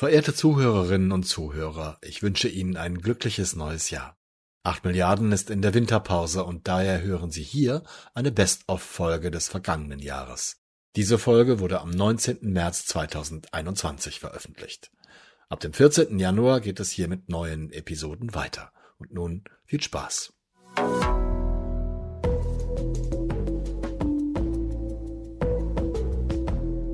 Verehrte Zuhörerinnen und Zuhörer, ich wünsche Ihnen ein glückliches neues Jahr. Acht Milliarden ist in der Winterpause und daher hören Sie hier eine Best-of-Folge des vergangenen Jahres. Diese Folge wurde am 19. März 2021 veröffentlicht. Ab dem 14. Januar geht es hier mit neuen Episoden weiter. Und nun viel Spaß.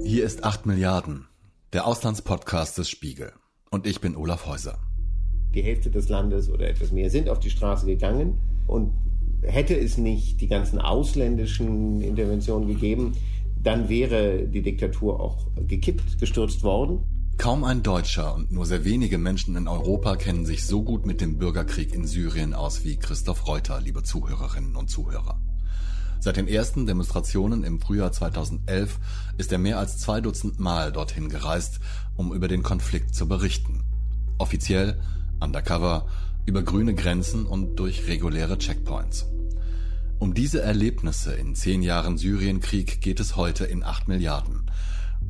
Hier ist acht Milliarden der Auslandspodcast des Spiegel. Und ich bin Olaf Häuser. Die Hälfte des Landes oder etwas mehr sind auf die Straße gegangen und hätte es nicht die ganzen ausländischen Interventionen gegeben, dann wäre die Diktatur auch gekippt, gestürzt worden. Kaum ein Deutscher und nur sehr wenige Menschen in Europa kennen sich so gut mit dem Bürgerkrieg in Syrien aus wie Christoph Reuter, liebe Zuhörerinnen und Zuhörer. Seit den ersten Demonstrationen im Frühjahr 2011 ist er mehr als zwei Dutzend Mal dorthin gereist, um über den Konflikt zu berichten. Offiziell, undercover, über grüne Grenzen und durch reguläre Checkpoints. Um diese Erlebnisse in zehn Jahren Syrienkrieg geht es heute in acht Milliarden.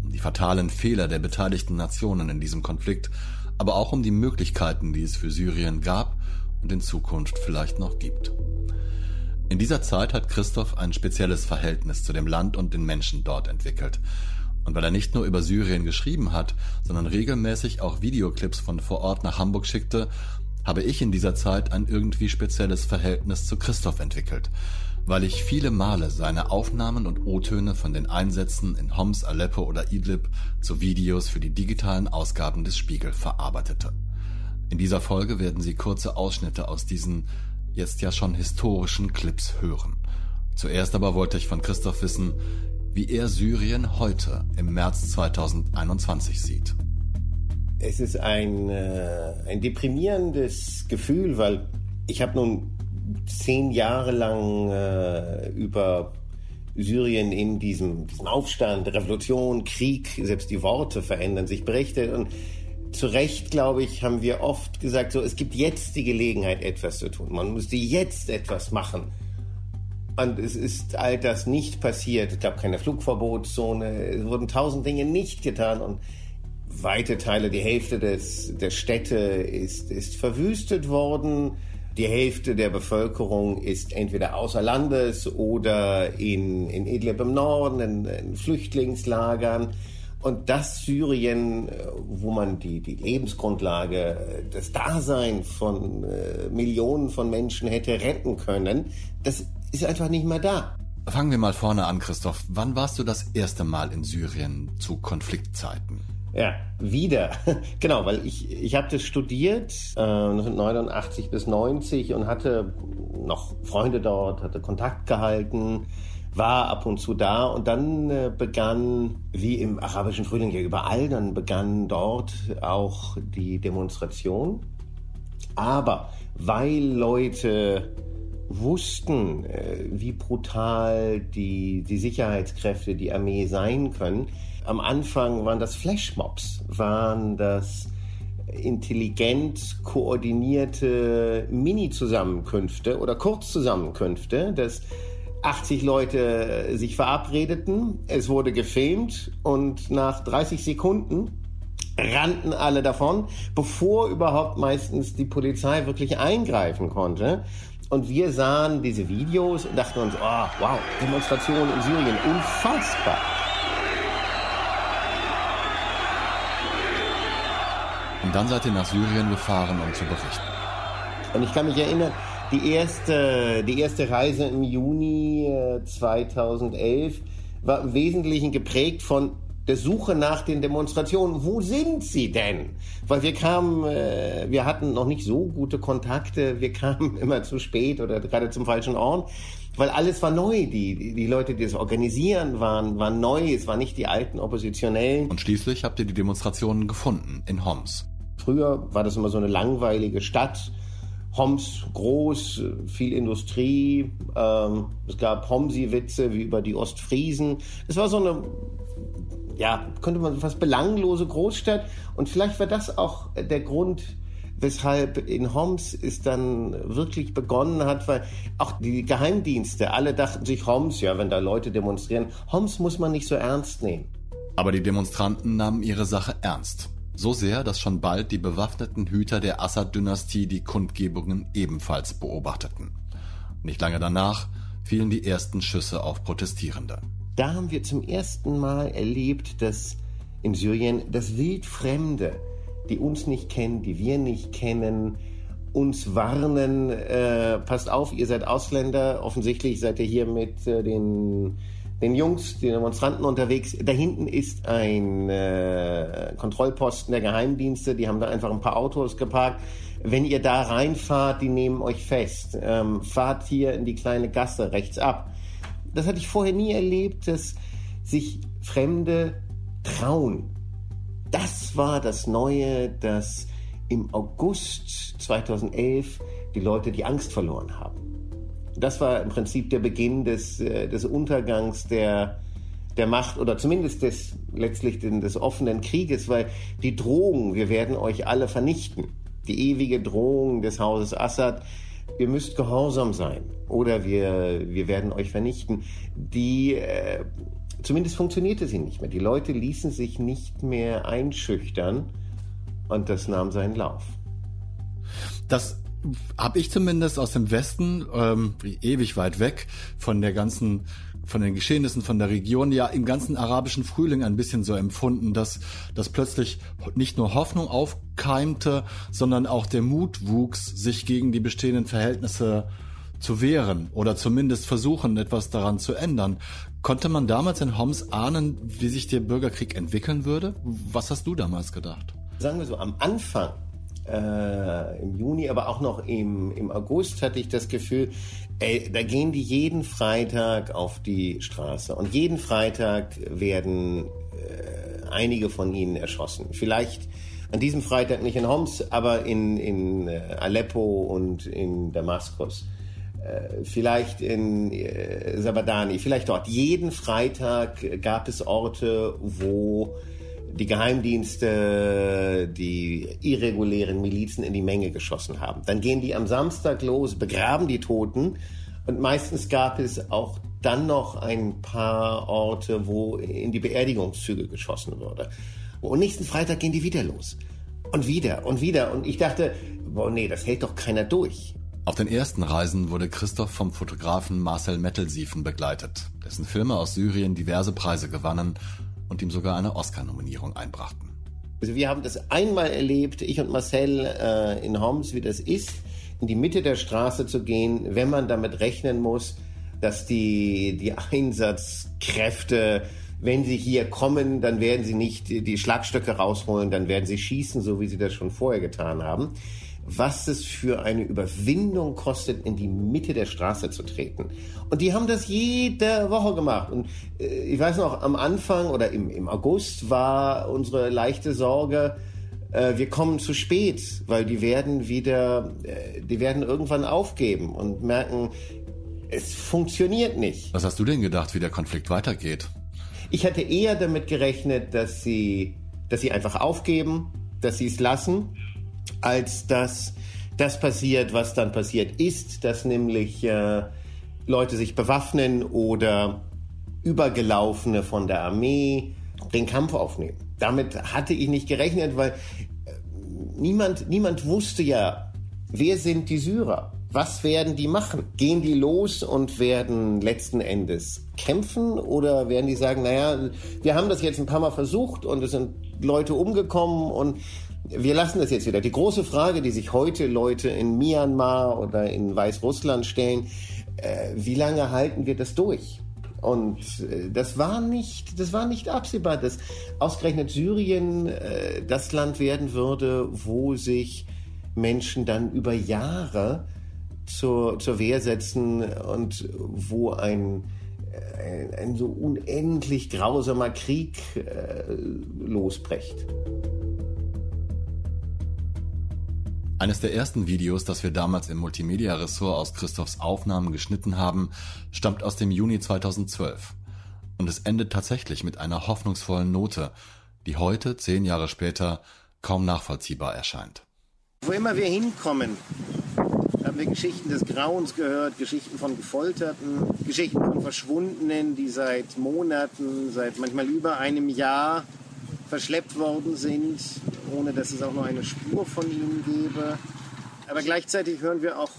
Um die fatalen Fehler der beteiligten Nationen in diesem Konflikt, aber auch um die Möglichkeiten, die es für Syrien gab und in Zukunft vielleicht noch gibt. In dieser Zeit hat Christoph ein spezielles Verhältnis zu dem Land und den Menschen dort entwickelt. Und weil er nicht nur über Syrien geschrieben hat, sondern regelmäßig auch Videoclips von vor Ort nach Hamburg schickte, habe ich in dieser Zeit ein irgendwie spezielles Verhältnis zu Christoph entwickelt, weil ich viele Male seine Aufnahmen und O-Töne von den Einsätzen in Homs, Aleppo oder Idlib zu Videos für die digitalen Ausgaben des Spiegel verarbeitete. In dieser Folge werden Sie kurze Ausschnitte aus diesen jetzt ja schon historischen Clips hören. Zuerst aber wollte ich von Christoph wissen, wie er Syrien heute im März 2021 sieht. Es ist ein, äh, ein deprimierendes Gefühl, weil ich habe nun zehn Jahre lang äh, über Syrien in diesem, diesem Aufstand, Revolution, Krieg, selbst die Worte verändern sich berichtet und zu Recht, glaube ich, haben wir oft gesagt, so, es gibt jetzt die Gelegenheit, etwas zu tun. Man müsste jetzt etwas machen. Und es ist all das nicht passiert. Es gab keine Flugverbotszone. Es wurden tausend Dinge nicht getan. Und weite Teile, die Hälfte des, der Städte ist, ist verwüstet worden. Die Hälfte der Bevölkerung ist entweder außer Landes oder in, in Idlib im Norden, in, in Flüchtlingslagern. Und das Syrien, äh, wo man die, die Lebensgrundlage, äh, das Dasein von äh, Millionen von Menschen hätte retten können, das ist einfach nicht mehr da. Fangen wir mal vorne an, Christoph. Wann warst du das erste Mal in Syrien zu Konfliktzeiten? Ja, wieder. genau, weil ich, ich habe das studiert, äh, 1989 bis 90 und hatte noch Freunde dort, hatte Kontakt gehalten war ab und zu da und dann äh, begann, wie im arabischen Frühling ja überall, dann begann dort auch die Demonstration. Aber weil Leute wussten, äh, wie brutal die, die Sicherheitskräfte, die Armee sein können, am Anfang waren das Flashmobs, waren das intelligent koordinierte Mini-Zusammenkünfte oder Kurzzusammenkünfte, das 80 Leute äh, sich verabredeten, es wurde gefilmt und nach 30 Sekunden rannten alle davon, bevor überhaupt meistens die Polizei wirklich eingreifen konnte. Und wir sahen diese Videos und dachten uns, oh, wow, Demonstration in Syrien, unfassbar. Und dann seid ihr nach Syrien gefahren, um zu berichten. Und ich kann mich erinnern, die erste, die erste Reise im Juni 2011 äh, war im Wesentlichen geprägt von der Suche nach den Demonstrationen. Wo sind sie denn? Weil wir kamen, äh, wir hatten noch nicht so gute Kontakte, wir kamen immer zu spät oder gerade zum falschen Ort, weil alles war neu. Die, die Leute, die das organisieren, waren, waren neu. Es waren nicht die alten Oppositionellen. Und schließlich habt ihr die Demonstrationen gefunden in Homs. Früher war das immer so eine langweilige Stadt Homs groß, viel Industrie. Ähm, es gab Homsi-Witze wie über die Ostfriesen. Es war so eine, ja, könnte man fast belanglose Großstadt. Und vielleicht war das auch der Grund, weshalb in Homs es dann wirklich begonnen hat, weil auch die Geheimdienste, alle dachten sich, Homs, ja, wenn da Leute demonstrieren, Homs muss man nicht so ernst nehmen. Aber die Demonstranten nahmen ihre Sache ernst. So sehr, dass schon bald die bewaffneten Hüter der Assad-Dynastie die Kundgebungen ebenfalls beobachteten. Nicht lange danach fielen die ersten Schüsse auf Protestierende. Da haben wir zum ersten Mal erlebt, dass in Syrien das Wildfremde, die uns nicht kennen, die wir nicht kennen, uns warnen, äh, passt auf, ihr seid Ausländer, offensichtlich seid ihr hier mit äh, den, den Jungs, den Demonstranten unterwegs. Da hinten ist ein äh, Kontrollposten der Geheimdienste, die haben da einfach ein paar Autos geparkt. Wenn ihr da reinfahrt, die nehmen euch fest. Ähm, fahrt hier in die kleine Gasse rechts ab. Das hatte ich vorher nie erlebt, dass sich Fremde trauen. Das war das Neue, dass im August 2011 die Leute die Angst verloren haben. Das war im Prinzip der Beginn des, äh, des Untergangs der, der Macht oder zumindest des, letztlich des offenen Krieges, weil die Drohung, wir werden euch alle vernichten, die ewige Drohung des Hauses Assad, ihr müsst gehorsam sein oder wir, wir werden euch vernichten, die äh, zumindest funktionierte sie nicht mehr. Die Leute ließen sich nicht mehr einschüchtern und das nahm seinen Lauf. Das habe ich zumindest aus dem Westen, ähm, ewig weit weg von der ganzen, von den Geschehnissen von der Region, ja im ganzen arabischen Frühling ein bisschen so empfunden, dass, dass plötzlich nicht nur Hoffnung aufkeimte, sondern auch der Mut wuchs, sich gegen die bestehenden Verhältnisse zu wehren oder zumindest versuchen, etwas daran zu ändern. Konnte man damals in Homs ahnen, wie sich der Bürgerkrieg entwickeln würde? Was hast du damals gedacht? sagen wir so, am Anfang äh, im Juni, aber auch noch im, im August hatte ich das Gefühl, ey, da gehen die jeden Freitag auf die Straße und jeden Freitag werden äh, einige von ihnen erschossen. Vielleicht an diesem Freitag nicht in Homs, aber in, in äh, Aleppo und in Damaskus. Äh, vielleicht in äh, Sabadani, vielleicht dort. Jeden Freitag gab es Orte, wo die Geheimdienste die irregulären Milizen in die Menge geschossen haben. Dann gehen die am Samstag los, begraben die Toten und meistens gab es auch dann noch ein paar Orte, wo in die Beerdigungszüge geschossen wurde. Und nächsten Freitag gehen die wieder los. Und wieder und wieder. Und ich dachte, boah, nee, das hält doch keiner durch. Auf den ersten Reisen wurde Christoph vom Fotografen Marcel Mettelsiefen begleitet, dessen Filme aus Syrien diverse Preise gewannen und ihm sogar eine Oscar-Nominierung einbrachten. Also wir haben das einmal erlebt, ich und Marcel äh, in Homs, wie das ist, in die Mitte der Straße zu gehen, wenn man damit rechnen muss, dass die, die Einsatzkräfte, wenn sie hier kommen, dann werden sie nicht die Schlagstöcke rausholen, dann werden sie schießen, so wie sie das schon vorher getan haben was es für eine Überwindung kostet, in die Mitte der Straße zu treten. Und die haben das jede Woche gemacht. Und äh, ich weiß noch, am Anfang oder im, im August war unsere leichte Sorge, äh, wir kommen zu spät, weil die werden wieder, äh, die werden irgendwann aufgeben und merken, es funktioniert nicht. Was hast du denn gedacht, wie der Konflikt weitergeht? Ich hatte eher damit gerechnet, dass sie, dass sie einfach aufgeben, dass sie es lassen als dass das passiert, was dann passiert ist, dass nämlich äh, Leute sich bewaffnen oder Übergelaufene von der Armee den Kampf aufnehmen. Damit hatte ich nicht gerechnet, weil äh, niemand, niemand wusste ja, wer sind die Syrer? Was werden die machen? Gehen die los und werden letzten Endes kämpfen oder werden die sagen, naja, wir haben das jetzt ein paar Mal versucht und es sind Leute umgekommen und wir lassen das jetzt wieder. Die große Frage, die sich heute Leute in Myanmar oder in Weißrussland stellen, äh, wie lange halten wir das durch? Und äh, das war nicht, das war nicht absehbar, dass ausgerechnet Syrien äh, das Land werden würde, wo sich Menschen dann über Jahre zur, zur Wehr setzen und wo ein, ein, ein so unendlich grausamer Krieg äh, losbricht. Eines der ersten Videos, das wir damals im Multimedia-Ressort aus Christophs Aufnahmen geschnitten haben, stammt aus dem Juni 2012. Und es endet tatsächlich mit einer hoffnungsvollen Note, die heute, zehn Jahre später, kaum nachvollziehbar erscheint. Wo immer wir hinkommen, haben wir Geschichten des Grauens gehört, Geschichten von Gefolterten, Geschichten von Verschwundenen, die seit Monaten, seit manchmal über einem Jahr verschleppt worden sind, ohne dass es auch nur eine Spur von ihnen gäbe. Aber gleichzeitig hören wir auch,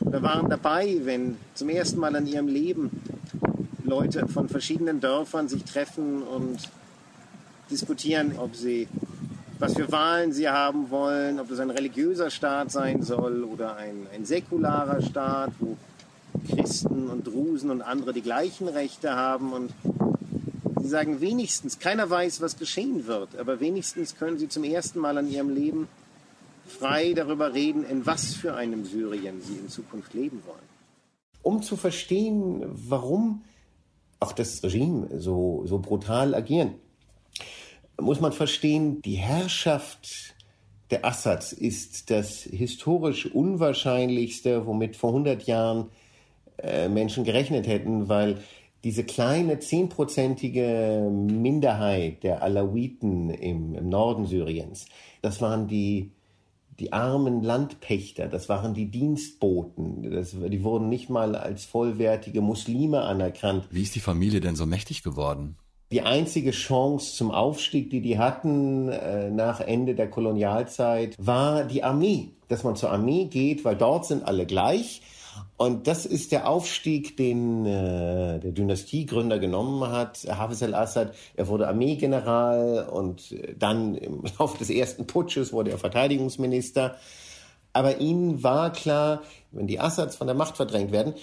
wir waren dabei, wenn zum ersten Mal in ihrem Leben Leute von verschiedenen Dörfern sich treffen und diskutieren, ob sie, was für Wahlen sie haben wollen, ob es ein religiöser Staat sein soll oder ein, ein säkularer Staat, wo Christen und Drusen und andere die gleichen Rechte haben und sie sagen wenigstens, keiner weiß, was geschehen wird, aber wenigstens können sie zum ersten Mal in ihrem Leben frei darüber reden, in was für einem Syrien sie in Zukunft leben wollen. Um zu verstehen, warum auch das Regime so, so brutal agieren, muss man verstehen, die Herrschaft der Assads ist das historisch unwahrscheinlichste, womit vor 100 Jahren äh, Menschen gerechnet hätten, weil diese kleine zehnprozentige Minderheit der Alawiten im, im Norden Syriens, das waren die die armen Landpächter, das waren die Dienstboten, das, die wurden nicht mal als vollwertige Muslime anerkannt. Wie ist die Familie denn so mächtig geworden? Die einzige Chance zum Aufstieg, die die hatten äh, nach Ende der Kolonialzeit, war die Armee. Dass man zur Armee geht, weil dort sind alle gleich und das ist der Aufstieg, den äh, der Dynastiegründer genommen hat, Hafiz al-Assad. Er wurde Armeegeneral und äh, dann im Laufe des ersten Putsches wurde er Verteidigungsminister. Aber ihnen war klar, wenn die Assads von der Macht verdrängt werden,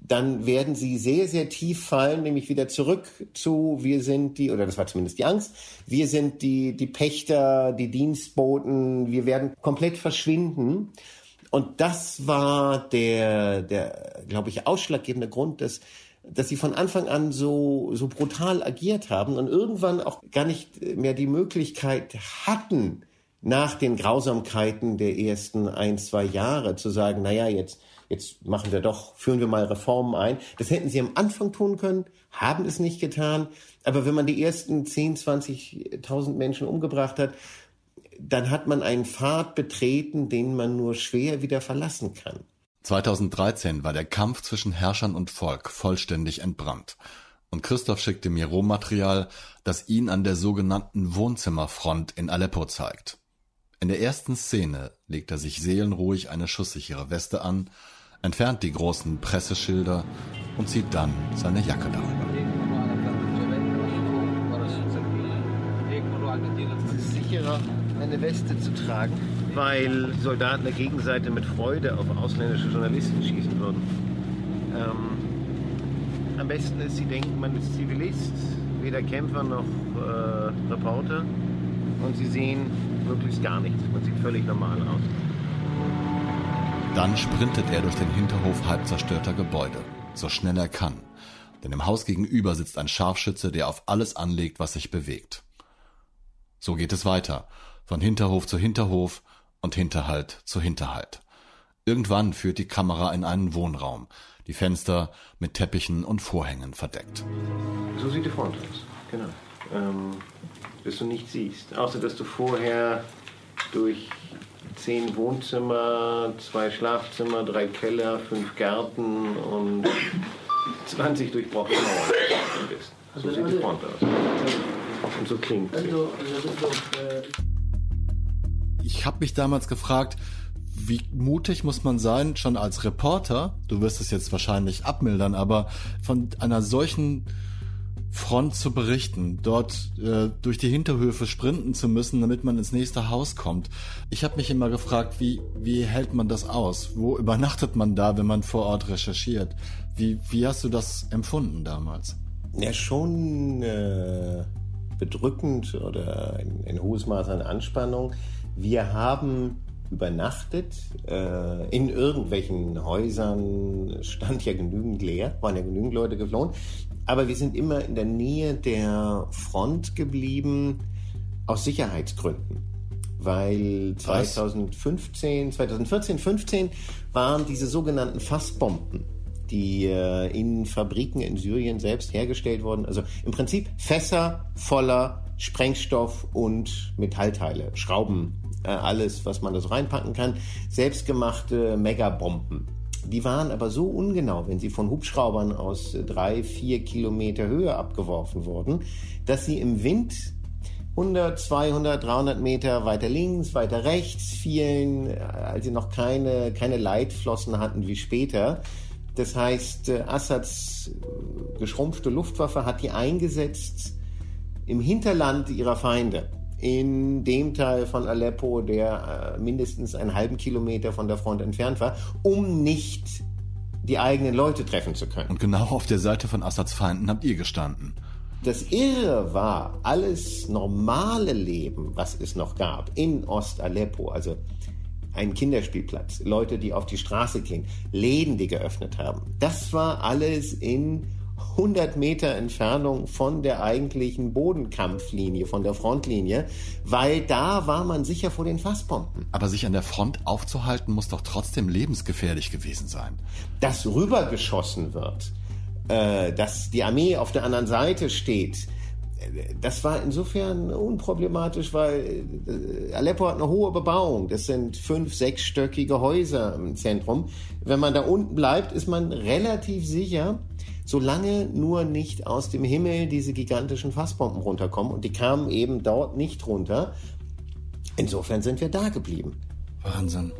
dann werden sie sehr, sehr tief fallen, nämlich wieder zurück zu, wir sind die, oder das war zumindest die Angst, wir sind die, die Pächter, die Dienstboten, wir werden komplett verschwinden. Und das war der, der, glaube ich, ausschlaggebende Grund, dass, dass sie von Anfang an so, so brutal agiert haben und irgendwann auch gar nicht mehr die Möglichkeit hatten, nach den Grausamkeiten der ersten ein, zwei Jahre zu sagen, naja, jetzt, jetzt machen wir doch, führen wir mal Reformen ein. Das hätten sie am Anfang tun können, haben es nicht getan. Aber wenn man die ersten 10, 20.000 Menschen umgebracht hat, dann hat man einen Pfad betreten, den man nur schwer wieder verlassen kann. 2013 war der Kampf zwischen Herrschern und Volk vollständig entbrannt. Und Christoph schickte mir Rohmaterial, das ihn an der sogenannten Wohnzimmerfront in Aleppo zeigt. In der ersten Szene legt er sich seelenruhig eine schusssichere Weste an, entfernt die großen Presseschilder und zieht dann seine Jacke darüber. Sicherer, eine Weste zu tragen, weil Soldaten der Gegenseite mit Freude auf ausländische Journalisten schießen würden. Ähm, am besten ist, sie denken, man ist Zivilist, weder Kämpfer noch äh, Reporter und sie sehen möglichst gar nichts. Man sieht völlig normal aus. Dann sprintet er durch den Hinterhof halb zerstörter Gebäude, so schnell er kann. Denn im Haus gegenüber sitzt ein Scharfschütze, der auf alles anlegt, was sich bewegt. So geht es weiter von Hinterhof zu Hinterhof und Hinterhalt zu Hinterhalt. Irgendwann führt die Kamera in einen Wohnraum, die Fenster mit Teppichen und Vorhängen verdeckt. So sieht die Front aus, genau. Ähm, dass du nicht siehst. Außer dass du vorher durch zehn Wohnzimmer, zwei Schlafzimmer, drei Keller, fünf Gärten und 20 durchbrochene Mauern bist. So sieht die Front aus. Und so klingt sie. Also, also, ich habe mich damals gefragt, wie mutig muss man sein, schon als Reporter, du wirst es jetzt wahrscheinlich abmildern, aber von einer solchen Front zu berichten, dort äh, durch die Hinterhöfe sprinten zu müssen, damit man ins nächste Haus kommt. Ich habe mich immer gefragt, wie, wie hält man das aus? Wo übernachtet man da, wenn man vor Ort recherchiert? Wie, wie hast du das empfunden damals? Ja, schon äh, bedrückend oder ein, ein hohes Maß an Anspannung. Wir haben übernachtet. Äh, in irgendwelchen Häusern stand ja genügend leer, waren ja genügend Leute geflohen. Aber wir sind immer in der Nähe der Front geblieben, aus Sicherheitsgründen. Weil 2015, 2014, 15 waren diese sogenannten Fassbomben, die äh, in Fabriken in Syrien selbst hergestellt wurden. Also im Prinzip Fässer voller Sprengstoff und Metallteile, Schrauben, äh, alles, was man da so reinpacken kann, selbstgemachte Megabomben. Die waren aber so ungenau, wenn sie von Hubschraubern aus drei, vier Kilometer Höhe abgeworfen wurden, dass sie im Wind 100, 200, 300 Meter weiter links, weiter rechts fielen, äh, als sie noch keine, keine Leitflossen hatten wie später. Das heißt, äh, Assads äh, geschrumpfte Luftwaffe hat die eingesetzt im Hinterland ihrer Feinde. In dem Teil von Aleppo, der mindestens einen halben Kilometer von der Front entfernt war, um nicht die eigenen Leute treffen zu können. Und genau auf der Seite von Assads Feinden habt ihr gestanden. Das Irre war, alles normale Leben, was es noch gab, in Ost-Aleppo, also ein Kinderspielplatz, Leute, die auf die Straße gehen, Läden, die geöffnet haben, das war alles in 100 Meter Entfernung von der eigentlichen Bodenkampflinie, von der Frontlinie, weil da war man sicher vor den Fassbomben. Aber sich an der Front aufzuhalten, muss doch trotzdem lebensgefährlich gewesen sein. Dass rübergeschossen wird, äh, dass die Armee auf der anderen Seite steht, das war insofern unproblematisch, weil äh, Aleppo hat eine hohe Bebauung. Das sind fünf, sechsstöckige Häuser im Zentrum. Wenn man da unten bleibt, ist man relativ sicher, solange nur nicht aus dem Himmel diese gigantischen Fassbomben runterkommen. Und die kamen eben dort nicht runter. Insofern sind wir da geblieben. Wahnsinn.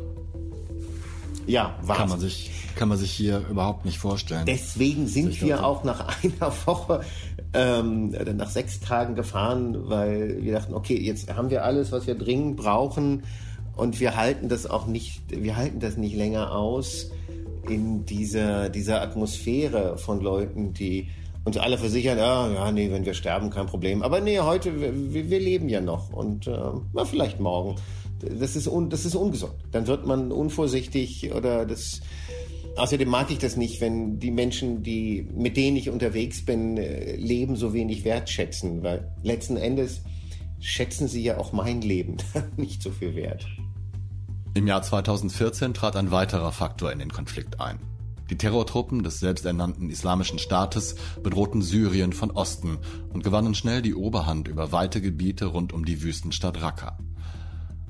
Ja, Wahnsinn. Kann man sich, kann man sich hier überhaupt nicht vorstellen. Deswegen sind wir dachte. auch nach einer Woche, ähm, nach sechs Tagen gefahren, weil wir dachten, okay, jetzt haben wir alles, was wir dringend brauchen und wir halten das auch nicht, wir halten das nicht länger aus in dieser, dieser Atmosphäre von Leuten, die uns alle versichern, ja, ja, nee, wenn wir sterben, kein Problem. Aber nee, heute, wir, wir leben ja noch und äh, na, vielleicht morgen das ist, un, das ist ungesund. Dann wird man unvorsichtig oder das. Außerdem mag ich das nicht, wenn die Menschen, die, mit denen ich unterwegs bin, äh, Leben so wenig wertschätzen, weil letzten Endes schätzen sie ja auch mein Leben nicht so viel wert. Im Jahr 2014 trat ein weiterer Faktor in den Konflikt ein. Die Terrortruppen des selbsternannten Islamischen Staates bedrohten Syrien von Osten und gewannen schnell die Oberhand über weite Gebiete rund um die Wüstenstadt Raqqa.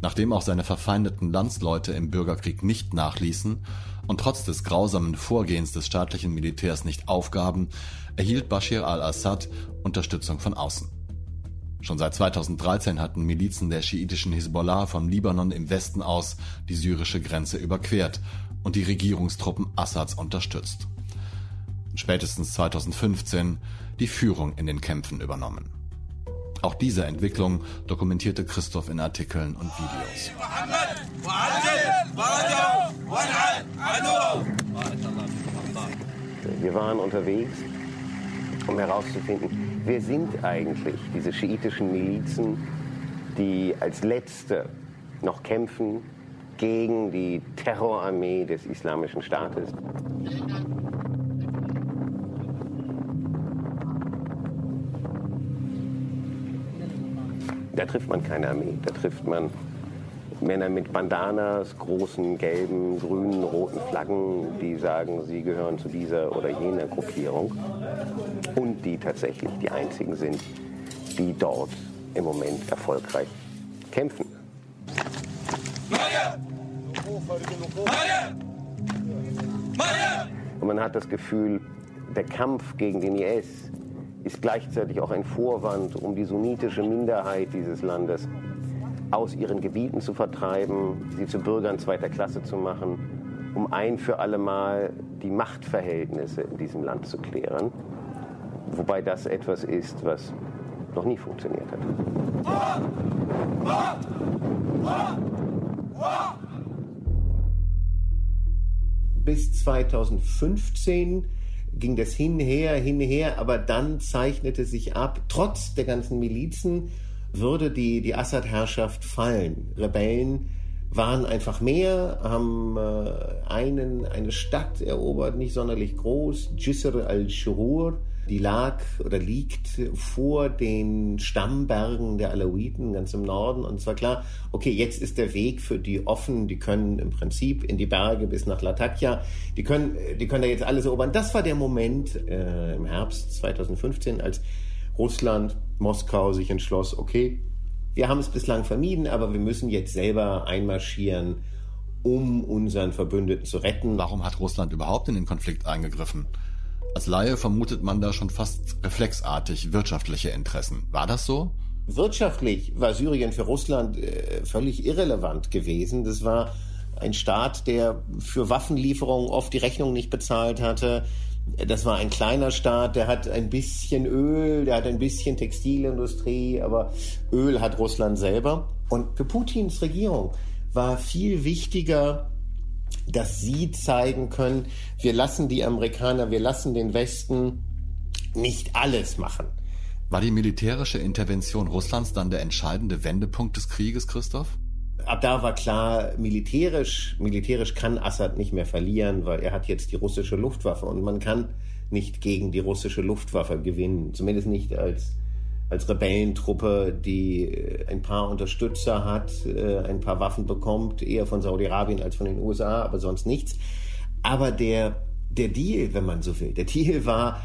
Nachdem auch seine verfeindeten Landsleute im Bürgerkrieg nicht nachließen und trotz des grausamen Vorgehens des staatlichen Militärs nicht aufgaben, erhielt Bashir al-Assad Unterstützung von außen. Schon seit 2013 hatten Milizen der schiitischen Hisbollah vom Libanon im Westen aus die syrische Grenze überquert und die Regierungstruppen Assads unterstützt. Spätestens 2015 die Führung in den Kämpfen übernommen. Auch diese Entwicklung dokumentierte Christoph in Artikeln und Videos. Wir waren unterwegs, um herauszufinden, wer sind eigentlich diese schiitischen Milizen, die als letzte noch kämpfen gegen die Terrorarmee des Islamischen Staates. Da trifft man keine Armee, da trifft man Männer mit Bandanas, großen gelben, grünen, roten Flaggen, die sagen, sie gehören zu dieser oder jener Gruppierung. Und die tatsächlich die einzigen sind, die dort im Moment erfolgreich kämpfen. Und man hat das Gefühl, der Kampf gegen den IS ist gleichzeitig auch ein Vorwand, um die sunnitische Minderheit dieses Landes aus ihren Gebieten zu vertreiben, sie zu Bürgern zweiter Klasse zu machen, um ein für alle Mal die Machtverhältnisse in diesem Land zu klären. Wobei das etwas ist, was noch nie funktioniert hat. Bis 2015 ging das hinher, hinher, aber dann zeichnete sich ab, trotz der ganzen Milizen würde die, die Assad-Herrschaft fallen. Rebellen waren einfach mehr, haben äh, einen, eine Stadt erobert, nicht sonderlich groß, Jisr al-Shurur, die lag oder liegt vor den Stammbergen der Alawiten ganz im Norden. Und es war klar, okay, jetzt ist der Weg für die offen. Die können im Prinzip in die Berge bis nach Latakia. Die können, die können da jetzt alles erobern. Das war der Moment äh, im Herbst 2015, als Russland, Moskau sich entschloss, okay, wir haben es bislang vermieden, aber wir müssen jetzt selber einmarschieren, um unseren Verbündeten zu retten. Warum hat Russland überhaupt in den Konflikt eingegriffen? Als Laie vermutet man da schon fast reflexartig wirtschaftliche Interessen. War das so? Wirtschaftlich war Syrien für Russland äh, völlig irrelevant gewesen. Das war ein Staat, der für Waffenlieferungen oft die Rechnung nicht bezahlt hatte. Das war ein kleiner Staat, der hat ein bisschen Öl, der hat ein bisschen Textilindustrie, aber Öl hat Russland selber. Und für Putins Regierung war viel wichtiger, dass sie zeigen können, wir lassen die Amerikaner, wir lassen den Westen nicht alles machen. War die militärische Intervention Russlands dann der entscheidende Wendepunkt des Krieges, Christoph? ab da war klar, militärisch, militärisch kann Assad nicht mehr verlieren, weil er hat jetzt die russische Luftwaffe und man kann nicht gegen die russische Luftwaffe gewinnen. Zumindest nicht als, als Rebellentruppe, die äh, ein paar Unterstützer hat, äh, ein paar Waffen bekommt, eher von Saudi-Arabien als von den USA, aber sonst nichts. Aber der, der Deal, wenn man so will, der Deal war,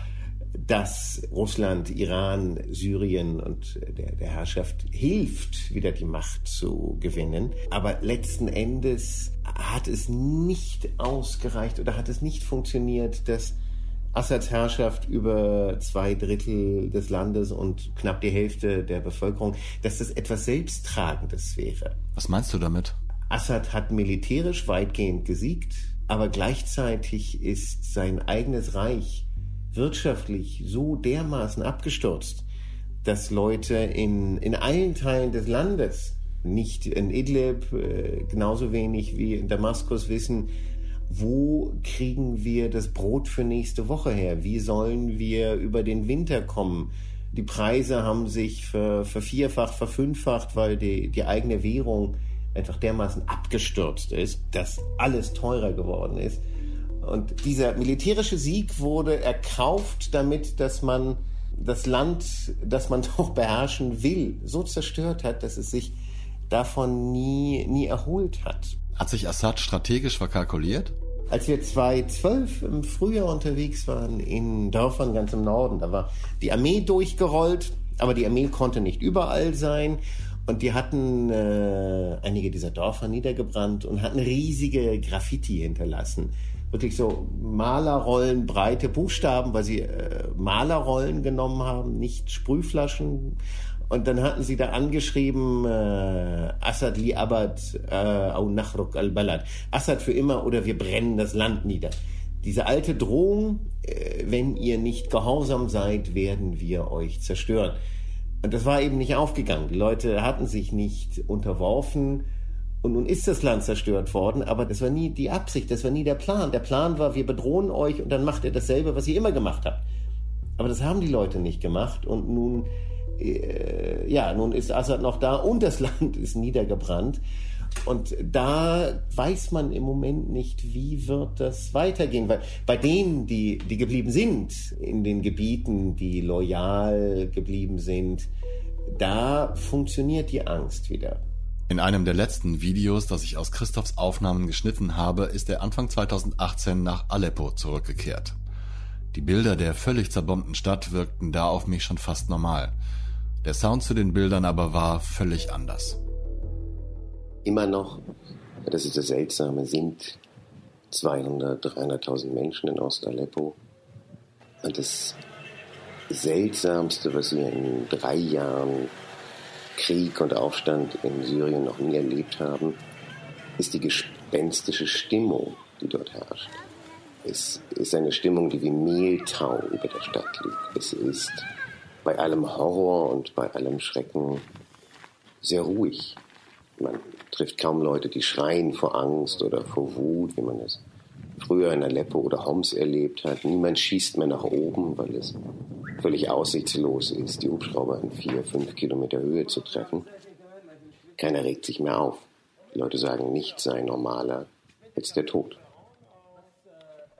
dass Russland, Iran, Syrien und der, der Herrschaft hilft, wieder die Macht zu gewinnen. Aber letzten Endes hat es nicht ausgereicht oder hat es nicht funktioniert, dass Assads Herrschaft über zwei Drittel des Landes und knapp die Hälfte der Bevölkerung, dass das etwas Selbsttragendes wäre. Was meinst du damit? Assad hat militärisch weitgehend gesiegt, aber gleichzeitig ist sein eigenes Reich wirtschaftlich so dermaßen abgestürzt, dass Leute in, in allen Teilen des Landes, nicht in Idlib, äh, genauso wenig wie in Damaskus wissen, wo kriegen wir das Brot für nächste Woche her? Wie sollen wir über den Winter kommen? Die Preise haben sich ver, vervierfacht, verfünffacht, weil die, die eigene Währung einfach dermaßen abgestürzt ist, dass alles teurer geworden ist. Und dieser militärische Sieg wurde erkauft damit, dass man das Land, das man doch beherrschen will, so zerstört hat, dass es sich davon nie, nie erholt hat. Hat sich Assad strategisch verkalkuliert? Als wir 2012 im Frühjahr unterwegs waren in Dörfern ganz im Norden, da war die Armee durchgerollt, aber die Armee konnte nicht überall sein. Und die hatten äh, einige dieser Dörfer niedergebrannt und hatten riesige Graffiti hinterlassen wirklich so Malerrollen, breite Buchstaben, weil sie äh, Malerrollen genommen haben, nicht Sprühflaschen. Und dann hatten sie da angeschrieben, äh, Assad li abad äh, au nachruk al-balad. Assad für immer oder wir brennen das Land nieder. Diese alte Drohung, äh, wenn ihr nicht gehorsam seid, werden wir euch zerstören. Und das war eben nicht aufgegangen. Die Leute hatten sich nicht unterworfen und nun ist das Land zerstört worden, aber das war nie die Absicht, das war nie der Plan. Der Plan war, wir bedrohen euch und dann macht ihr dasselbe, was ihr immer gemacht habt. Aber das haben die Leute nicht gemacht und nun, ja, nun ist Assad noch da und das Land ist niedergebrannt. Und da weiß man im Moment nicht, wie wird das weitergehen. Weil bei denen, die, die geblieben sind, in den Gebieten, die loyal geblieben sind, da funktioniert die Angst wieder. In einem der letzten Videos, das ich aus Christophs Aufnahmen geschnitten habe, ist er Anfang 2018 nach Aleppo zurückgekehrt. Die Bilder der völlig zerbombten Stadt wirkten da auf mich schon fast normal. Der Sound zu den Bildern aber war völlig anders. Immer noch, das ist das Seltsame, sind 200, 300.000 Menschen in Ost-Aleppo. Und das Seltsamste, was wir in drei Jahren Krieg und Aufstand in Syrien noch nie erlebt haben, ist die gespenstische Stimmung, die dort herrscht. Es ist eine Stimmung, die wie Mehltau über der Stadt liegt. Es ist bei allem Horror und bei allem Schrecken sehr ruhig. Man trifft kaum Leute, die schreien vor Angst oder vor Wut, wie man es früher in Aleppo oder Homs erlebt hat. Niemand schießt mehr nach oben, weil es völlig aussichtslos ist, die Hubschrauber in vier, fünf Kilometer Höhe zu treffen. Keiner regt sich mehr auf. Die Leute sagen, nichts sei normaler als der Tod.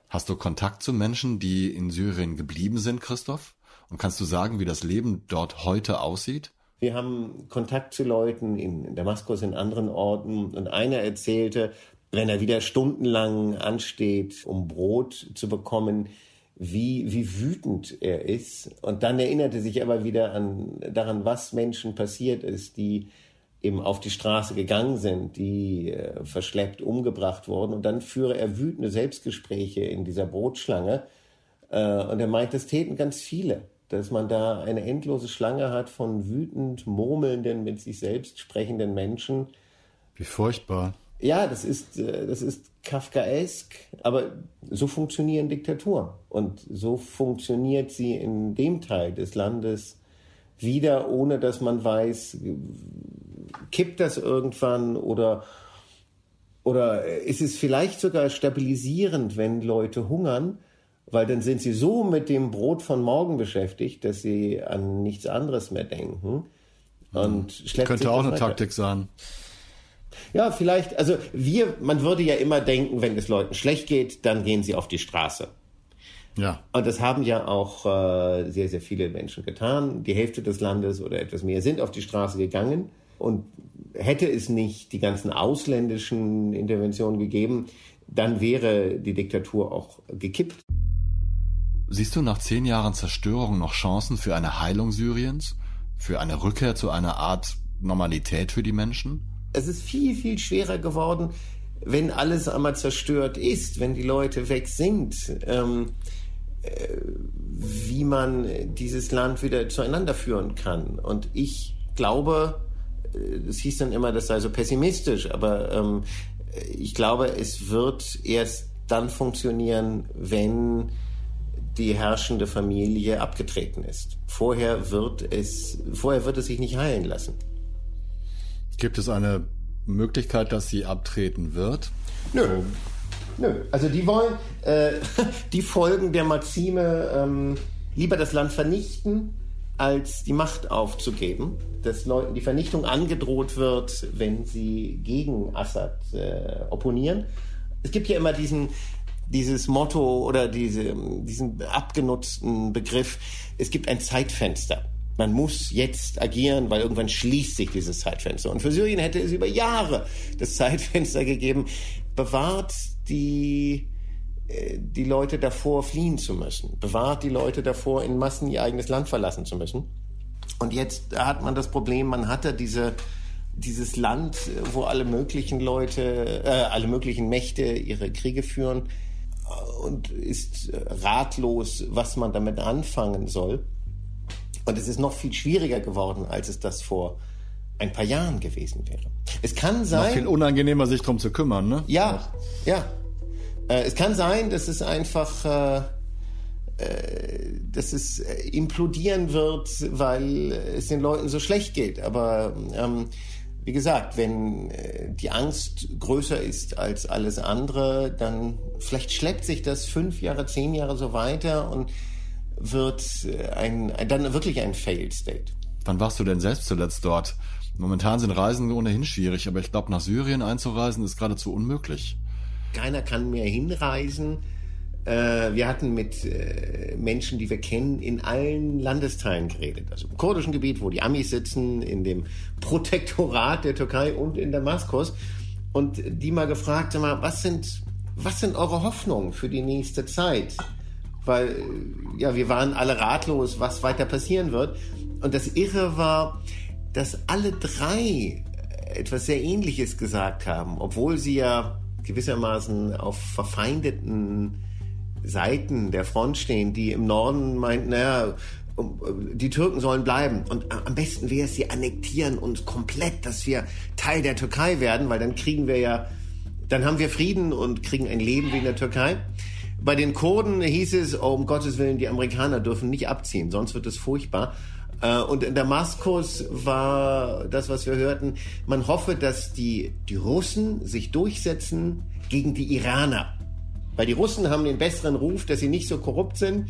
Hast du Kontakt zu Menschen, die in Syrien geblieben sind, Christoph? Und kannst du sagen, wie das Leben dort heute aussieht? Wir haben Kontakt zu Leuten in Damaskus, in anderen Orten. Und einer erzählte, wenn er wieder stundenlang ansteht, um Brot zu bekommen, wie, wie wütend er ist. Und dann erinnerte sich aber wieder an, daran, was Menschen passiert ist, die eben auf die Straße gegangen sind, die äh, verschleppt umgebracht wurden. Und dann führe er wütende Selbstgespräche in dieser Brotschlange. Äh, und er meint, das täten ganz viele. Dass man da eine endlose Schlange hat von wütend murmelnden, mit sich selbst sprechenden Menschen. Wie furchtbar. Ja, das ist, äh, das ist Kafkaesk, aber so funktionieren Diktaturen. Und so funktioniert sie in dem Teil des Landes wieder, ohne dass man weiß, kippt das irgendwann oder, oder ist es vielleicht sogar stabilisierend, wenn Leute hungern, weil dann sind sie so mit dem Brot von morgen beschäftigt, dass sie an nichts anderes mehr denken. Und schleppt Könnte auch eine weiter. Taktik sein. Ja, vielleicht, also wir, man würde ja immer denken, wenn es Leuten schlecht geht, dann gehen sie auf die Straße. Ja. Und das haben ja auch äh, sehr, sehr viele Menschen getan. Die Hälfte des Landes oder etwas mehr sind auf die Straße gegangen. Und hätte es nicht die ganzen ausländischen Interventionen gegeben, dann wäre die Diktatur auch gekippt. Siehst du nach zehn Jahren Zerstörung noch Chancen für eine Heilung Syriens? Für eine Rückkehr zu einer Art Normalität für die Menschen? Es ist viel, viel schwerer geworden, wenn alles einmal zerstört ist, wenn die Leute weg sind, ähm, äh, wie man dieses Land wieder zueinander führen kann. Und ich glaube, es hieß dann immer, das sei so pessimistisch, aber ähm, ich glaube, es wird erst dann funktionieren, wenn die herrschende Familie abgetreten ist. Vorher wird es, vorher wird es sich nicht heilen lassen. Gibt es eine Möglichkeit, dass sie abtreten wird? Nö. Nö. Also die wollen, äh, die folgen der Maxime, ähm, lieber das Land vernichten, als die Macht aufzugeben, dass Leuten die Vernichtung angedroht wird, wenn sie gegen Assad äh, opponieren. Es gibt ja immer diesen, dieses Motto oder diese, diesen abgenutzten Begriff, es gibt ein Zeitfenster. Man muss jetzt agieren, weil irgendwann schließt sich dieses Zeitfenster. Und für Syrien hätte es über Jahre das Zeitfenster gegeben, bewahrt die, äh, die Leute davor fliehen zu müssen, bewahrt die Leute davor, in Massen ihr eigenes Land verlassen zu müssen. Und jetzt hat man das Problem, man hatte diese, dieses Land, wo alle möglichen Leute, äh, alle möglichen Mächte ihre Kriege führen und ist ratlos, was man damit anfangen soll. Und es ist noch viel schwieriger geworden, als es das vor ein paar Jahren gewesen wäre. Es kann sein. Noch viel unangenehmer, sich darum zu kümmern, ne? Ja, ja. Äh, es kann sein, dass es einfach, äh, äh, dass es implodieren wird, weil es den Leuten so schlecht geht. Aber ähm, wie gesagt, wenn äh, die Angst größer ist als alles andere, dann vielleicht schleppt sich das fünf Jahre, zehn Jahre so weiter und wird äh, ein, dann wirklich ein Failed State. Wann warst du denn selbst zuletzt dort? Momentan sind Reisen ohnehin schwierig, aber ich glaube, nach Syrien einzureisen ist geradezu unmöglich. Keiner kann mehr hinreisen. Äh, wir hatten mit äh, Menschen, die wir kennen, in allen Landesteilen geredet. Also im kurdischen Gebiet, wo die Amis sitzen, in dem Protektorat der Türkei und in Damaskus. Und die mal gefragt, sag mal, was sind, was sind eure Hoffnungen für die nächste Zeit? Weil, ja, wir waren alle ratlos, was weiter passieren wird. Und das Irre war, dass alle drei etwas sehr Ähnliches gesagt haben, obwohl sie ja gewissermaßen auf verfeindeten Seiten der Front stehen, die im Norden meinten, naja, die Türken sollen bleiben. Und am besten wäre es, sie annektieren uns komplett, dass wir Teil der Türkei werden, weil dann kriegen wir ja, dann haben wir Frieden und kriegen ein Leben wie in der Türkei. Bei den Kurden hieß es, oh, um Gottes Willen, die Amerikaner dürfen nicht abziehen, sonst wird es furchtbar. Äh, und in Damaskus war das, was wir hörten, man hoffe, dass die, die Russen sich durchsetzen gegen die Iraner. Weil die Russen haben den besseren Ruf, dass sie nicht so korrupt sind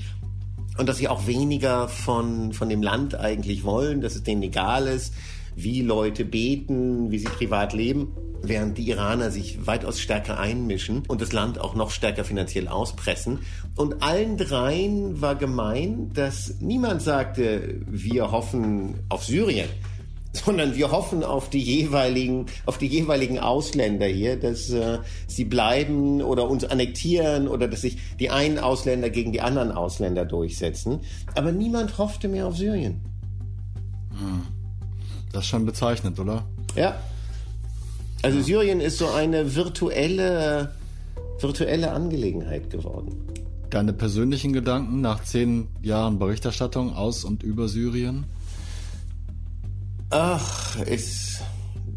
und dass sie auch weniger von, von dem Land eigentlich wollen, dass es denen egal ist, wie Leute beten, wie sie privat leben, während die Iraner sich weitaus stärker einmischen und das Land auch noch stärker finanziell auspressen. Und allen dreien war gemein, dass niemand sagte, wir hoffen auf Syrien, sondern wir hoffen auf die jeweiligen, auf die jeweiligen Ausländer hier, dass äh, sie bleiben oder uns annektieren oder dass sich die einen Ausländer gegen die anderen Ausländer durchsetzen. Aber niemand hoffte mehr auf Syrien. Hm. Das ist schon bezeichnend, oder? Ja. Also Syrien ist so eine virtuelle, virtuelle Angelegenheit geworden. deine persönlichen Gedanken nach zehn Jahren Berichterstattung aus und über Syrien? Ach, es,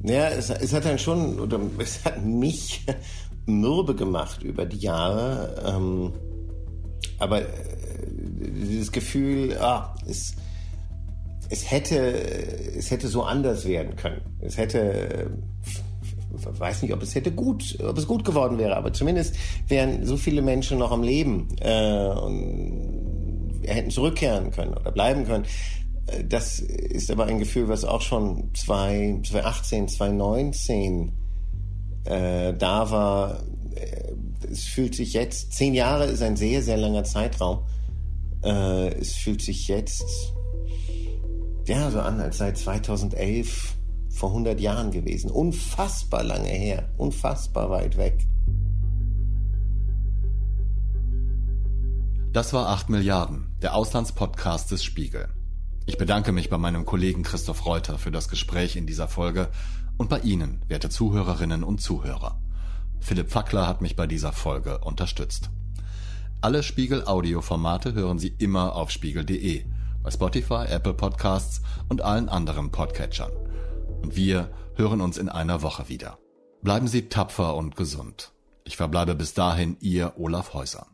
ja, es, es hat dann schon, oder es hat mich mürbe gemacht über die Jahre. Ähm, aber äh, dieses Gefühl, ah, es, es hätte, es hätte so anders werden können. Es hätte, ich weiß nicht, ob es hätte gut, ob es gut geworden wäre, aber zumindest wären so viele Menschen noch am Leben äh, und hätten zurückkehren können oder bleiben können. Das ist aber ein Gefühl, was auch schon 2018, 2019 äh, da war. Äh, es fühlt sich jetzt, zehn Jahre ist ein sehr, sehr langer Zeitraum. Äh, es fühlt sich jetzt ja so an, als sei 2011 vor 100 Jahren gewesen. Unfassbar lange her, unfassbar weit weg. Das war 8 Milliarden, der Auslandspodcast des Spiegel. Ich bedanke mich bei meinem Kollegen Christoph Reuter für das Gespräch in dieser Folge und bei Ihnen, werte Zuhörerinnen und Zuhörer. Philipp Fackler hat mich bei dieser Folge unterstützt. Alle Spiegel Audioformate hören Sie immer auf spiegel.de, bei Spotify, Apple Podcasts und allen anderen Podcatchern. Und wir hören uns in einer Woche wieder. Bleiben Sie tapfer und gesund. Ich verbleibe bis dahin Ihr Olaf Häuser.